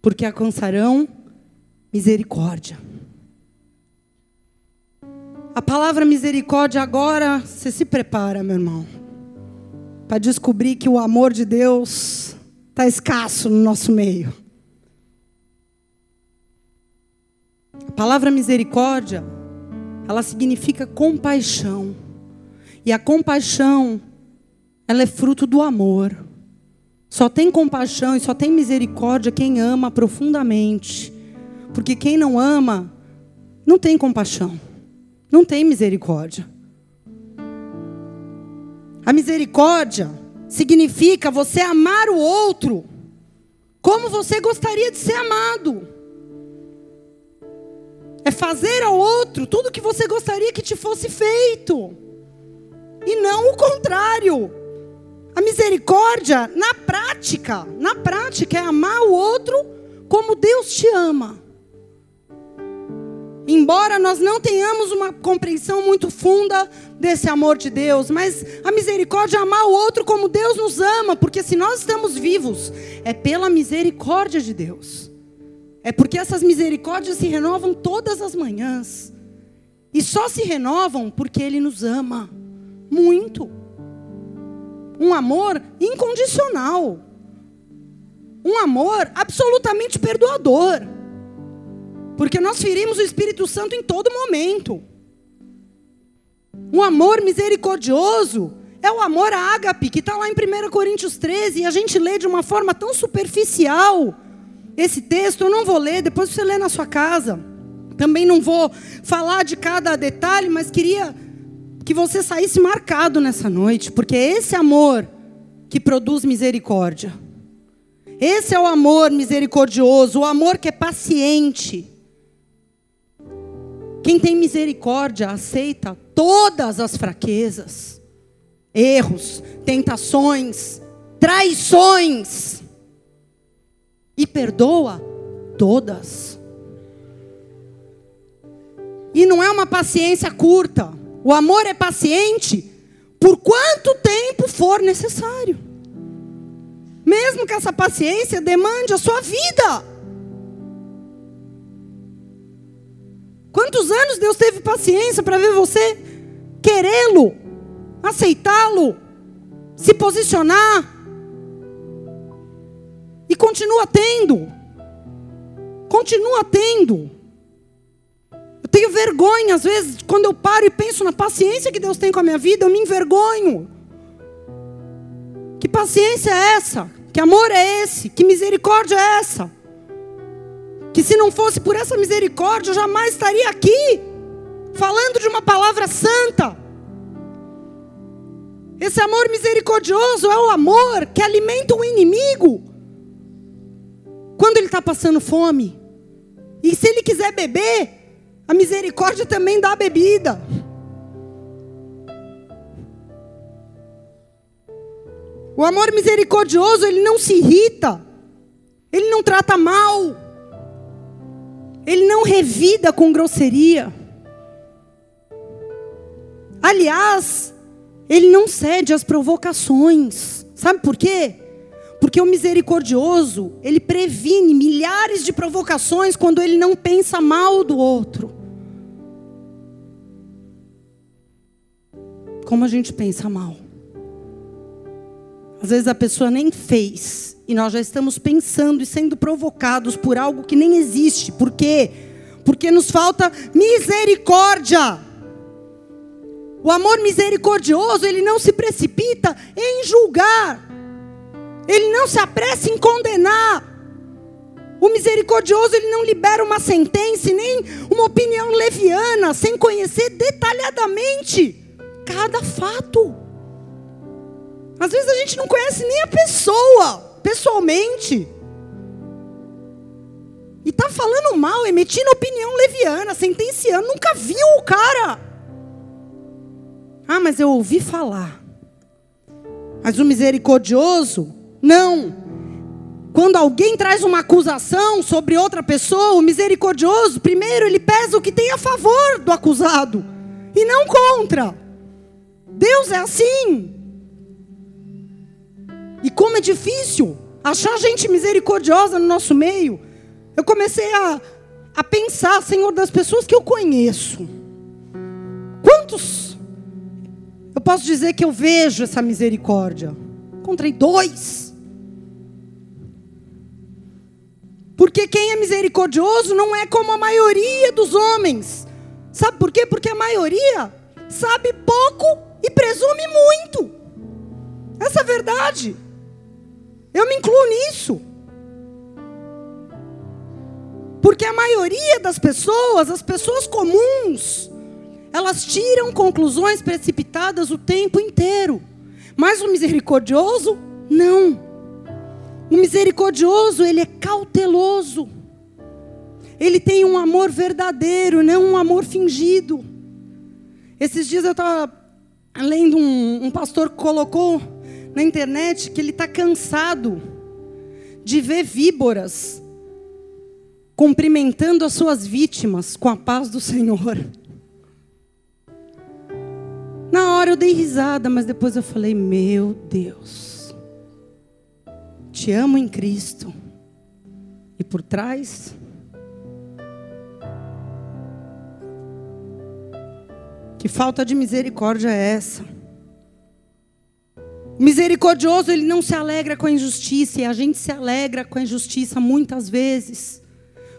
porque alcançarão misericórdia. A palavra misericórdia agora, você se prepara, meu irmão, para descobrir que o amor de Deus está escasso no nosso meio. A palavra misericórdia, ela significa compaixão. E a compaixão, ela é fruto do amor. Só tem compaixão e só tem misericórdia quem ama profundamente. Porque quem não ama, não tem compaixão, não tem misericórdia. A misericórdia significa você amar o outro como você gostaria de ser amado. É fazer ao outro tudo que você gostaria que te fosse feito. E não o contrário. A misericórdia, na prática, na prática, é amar o outro como Deus te ama. Embora nós não tenhamos uma compreensão muito funda desse amor de Deus, mas a misericórdia é amar o outro como Deus nos ama, porque se nós estamos vivos, é pela misericórdia de Deus. É porque essas misericórdias se renovam todas as manhãs. E só se renovam porque Ele nos ama muito. Um amor incondicional. Um amor absolutamente perdoador. Porque nós ferimos o Espírito Santo em todo momento. Um amor misericordioso é o amor ágape, que está lá em 1 Coríntios 13, e a gente lê de uma forma tão superficial esse texto eu não vou ler, depois você lê na sua casa. Também não vou falar de cada detalhe, mas queria que você saísse marcado nessa noite, porque é esse amor que produz misericórdia. Esse é o amor misericordioso, o amor que é paciente. Quem tem misericórdia aceita todas as fraquezas, erros, tentações, traições e perdoa todas. E não é uma paciência curta. O amor é paciente por quanto tempo for necessário. Mesmo que essa paciência demande a sua vida. Quantos anos Deus teve paciência para ver você querê-lo, aceitá-lo, se posicionar? E continua tendo. Continua tendo. Eu tenho vergonha, às vezes, quando eu paro e penso na paciência que Deus tem com a minha vida, eu me envergonho. Que paciência é essa? Que amor é esse? Que misericórdia é essa? Que se não fosse por essa misericórdia, eu jamais estaria aqui, falando de uma palavra santa. Esse amor misericordioso é o amor que alimenta o inimigo quando ele está passando fome. E se ele quiser beber, a misericórdia também dá a bebida. O amor misericordioso, ele não se irrita. Ele não trata mal. Ele não revida com grosseria. Aliás, ele não cede às provocações. Sabe por quê? Porque o misericordioso, ele previne milhares de provocações quando ele não pensa mal do outro. Como a gente pensa mal. Às vezes a pessoa nem fez e nós já estamos pensando e sendo provocados por algo que nem existe. Por quê? Porque nos falta misericórdia. O amor misericordioso, ele não se precipita em julgar. Ele não se apressa em condenar. O misericordioso, ele não libera uma sentença, nem uma opinião leviana, sem conhecer detalhadamente cada fato. Às vezes a gente não conhece nem a pessoa, pessoalmente. E tá falando mal, emitindo opinião leviana, sentenciando, nunca viu o cara. Ah, mas eu ouvi falar. Mas o misericordioso, não. Quando alguém traz uma acusação sobre outra pessoa, o misericordioso, primeiro ele pesa o que tem a favor do acusado e não contra. Deus é assim. E como é difícil achar gente misericordiosa no nosso meio. Eu comecei a, a pensar, Senhor, das pessoas que eu conheço. Quantos eu posso dizer que eu vejo essa misericórdia? Encontrei dois. Porque quem é misericordioso não é como a maioria dos homens. Sabe por quê? Porque a maioria sabe pouco e presume muito. Essa é a verdade. Eu me incluo nisso. Porque a maioria das pessoas, as pessoas comuns, elas tiram conclusões precipitadas o tempo inteiro. Mas o misericordioso, não. O misericordioso, ele é cauteloso. Ele tem um amor verdadeiro, não um amor fingido. Esses dias eu estava lendo um, um pastor que colocou na internet que ele está cansado de ver víboras cumprimentando as suas vítimas com a paz do Senhor. Na hora eu dei risada, mas depois eu falei: Meu Deus, te amo em Cristo. E por trás, que falta de misericórdia é essa? O misericordioso, ele não se alegra com a injustiça, e a gente se alegra com a injustiça muitas vezes.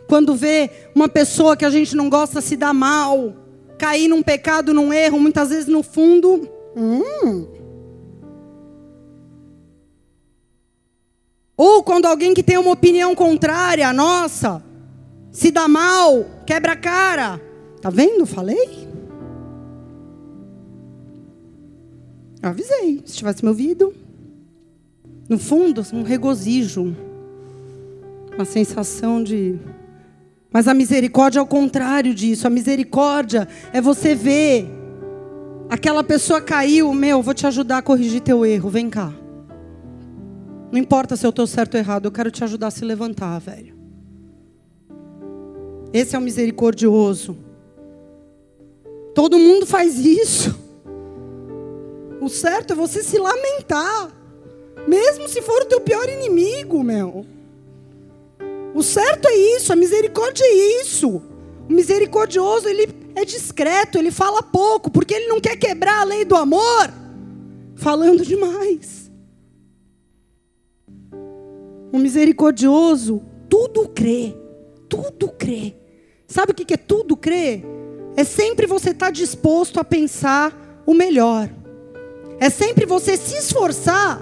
Quando vê uma pessoa que a gente não gosta se dar mal, cair num pecado, num erro, muitas vezes no fundo. Hum. Ou quando alguém que tem uma opinião contrária à nossa, se dá mal, quebra a cara. Tá vendo? Falei? Eu avisei. Se tivesse me ouvido. No fundo, um regozijo. Uma sensação de mas a misericórdia é o contrário disso. A misericórdia é você ver aquela pessoa caiu, meu, vou te ajudar a corrigir teu erro, vem cá. Não importa se eu estou certo ou errado, eu quero te ajudar a se levantar, velho. Esse é o misericordioso. Todo mundo faz isso. O certo é você se lamentar, mesmo se for o teu pior inimigo, meu. O certo é isso, a misericórdia é isso. O misericordioso, ele é discreto, ele fala pouco, porque ele não quer quebrar a lei do amor, falando demais. O misericordioso, tudo crê, tudo crê. Sabe o que é tudo crê? É sempre você estar tá disposto a pensar o melhor. É sempre você se esforçar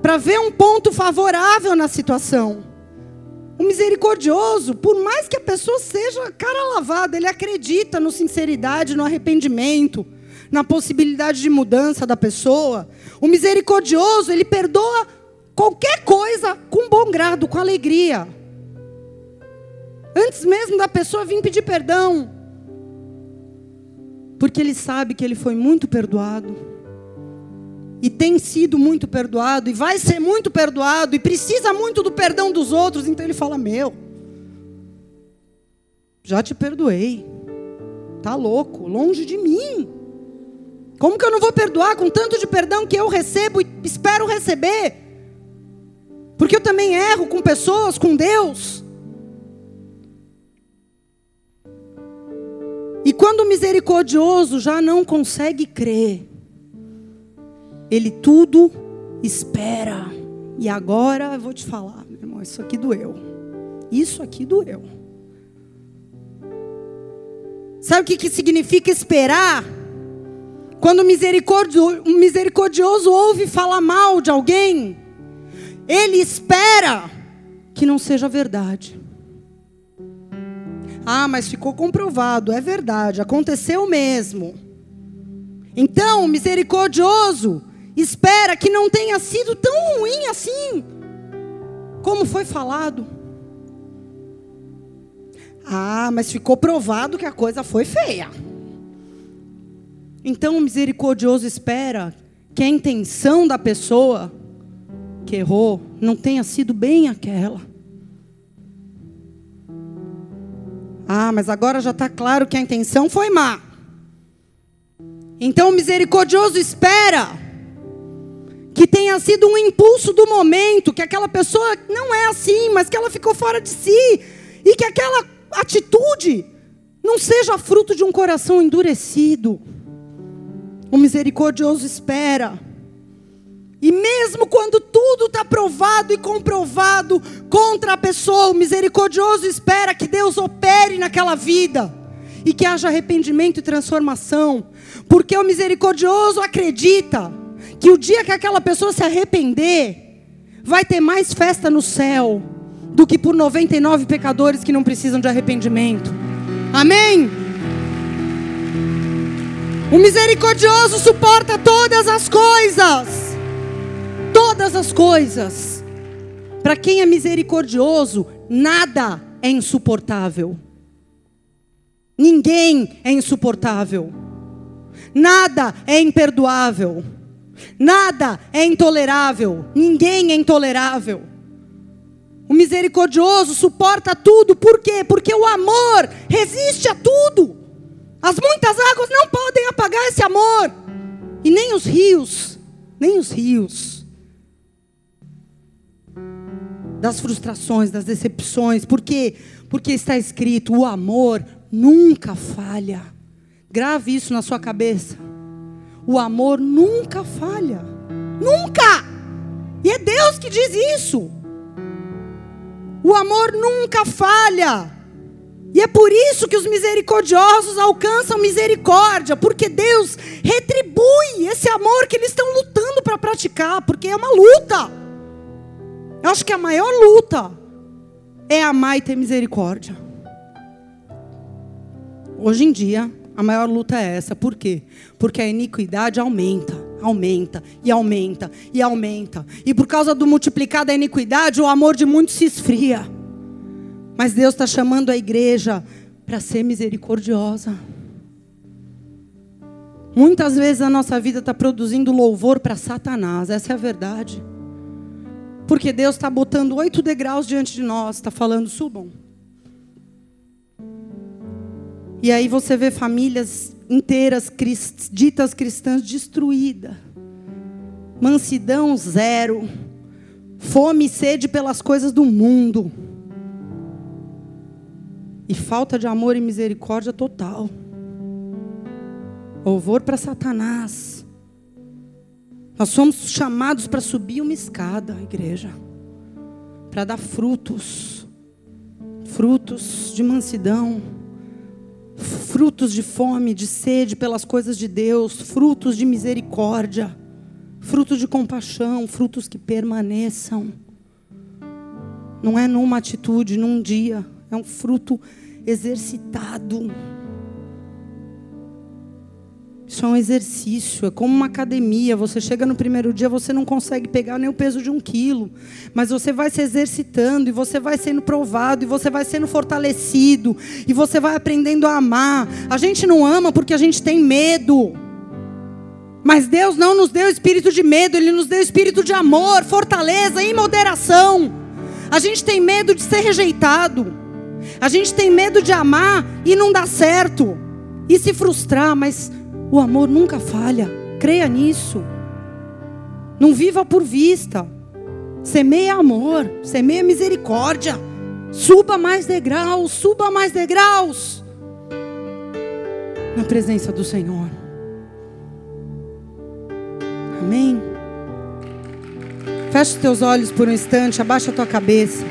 para ver um ponto favorável na situação. O misericordioso, por mais que a pessoa seja cara lavada, ele acredita no sinceridade, no arrependimento, na possibilidade de mudança da pessoa. O misericordioso, ele perdoa qualquer coisa com bom grado, com alegria. Antes mesmo da pessoa vir pedir perdão. Porque ele sabe que ele foi muito perdoado e tem sido muito perdoado, e vai ser muito perdoado, e precisa muito do perdão dos outros, então ele fala: Meu, já te perdoei, tá louco, longe de mim. Como que eu não vou perdoar com tanto de perdão que eu recebo e espero receber? Porque eu também erro com pessoas, com Deus. E quando o misericordioso já não consegue crer, ele tudo espera. E agora eu vou te falar, meu irmão, isso aqui doeu. Isso aqui doeu. Sabe o que, que significa esperar? Quando o misericordioso, misericordioso ouve falar mal de alguém, ele espera que não seja verdade. Ah, mas ficou comprovado, é verdade, aconteceu mesmo. Então, o misericordioso, espera que não tenha sido tão ruim assim, como foi falado. Ah, mas ficou provado que a coisa foi feia. Então o misericordioso espera que a intenção da pessoa que errou não tenha sido bem aquela. Ah, mas agora já está claro que a intenção foi má. Então o misericordioso espera que tenha sido um impulso do momento, que aquela pessoa não é assim, mas que ela ficou fora de si e que aquela atitude não seja fruto de um coração endurecido. O misericordioso espera. E mesmo quando tudo está provado e comprovado contra a pessoa, o misericordioso espera que Deus opere naquela vida e que haja arrependimento e transformação, porque o misericordioso acredita que o dia que aquela pessoa se arrepender, vai ter mais festa no céu do que por 99 pecadores que não precisam de arrependimento. Amém? O misericordioso suporta todas as coisas. Todas as coisas. Para quem é misericordioso, nada é insuportável. Ninguém é insuportável. Nada é imperdoável. Nada é intolerável. Ninguém é intolerável. O misericordioso suporta tudo, por quê? Porque o amor resiste a tudo. As muitas águas não podem apagar esse amor, e nem os rios, nem os rios das frustrações, das decepções, por quê? Porque está escrito: o amor nunca falha. Grave isso na sua cabeça. O amor nunca falha. Nunca! E é Deus que diz isso. O amor nunca falha. E é por isso que os misericordiosos alcançam misericórdia, porque Deus retribui esse amor que eles estão lutando para praticar, porque é uma luta. Eu acho que a maior luta é amar e ter misericórdia. Hoje em dia, a maior luta é essa. Por quê? Porque a iniquidade aumenta, aumenta e aumenta e aumenta. E por causa do multiplicar da iniquidade, o amor de muitos se esfria. Mas Deus está chamando a igreja para ser misericordiosa. Muitas vezes a nossa vida está produzindo louvor para Satanás, essa é a verdade. Porque Deus está botando oito degraus diante de nós, está falando, subam. E aí você vê famílias inteiras crist, ditas cristãs destruídas. Mansidão zero. Fome e sede pelas coisas do mundo. E falta de amor e misericórdia total. Louvor para Satanás. Nós somos chamados para subir uma escada, igreja. Para dar frutos. Frutos de mansidão frutos de fome, de sede pelas coisas de Deus, frutos de misericórdia, frutos de compaixão, frutos que permaneçam. Não é numa atitude, num dia, é um fruto exercitado. Isso é um exercício, é como uma academia. Você chega no primeiro dia, você não consegue pegar nem o peso de um quilo. Mas você vai se exercitando, e você vai sendo provado, e você vai sendo fortalecido, e você vai aprendendo a amar. A gente não ama porque a gente tem medo. Mas Deus não nos deu espírito de medo, Ele nos deu espírito de amor, fortaleza e moderação. A gente tem medo de ser rejeitado. A gente tem medo de amar e não dar certo. E se frustrar, mas o amor nunca falha. Creia nisso. Não viva por vista. Semeia amor, semeia misericórdia. Suba mais degraus, suba mais degraus. Na presença do Senhor. Amém. Feche os teus olhos por um instante, abaixa a tua cabeça.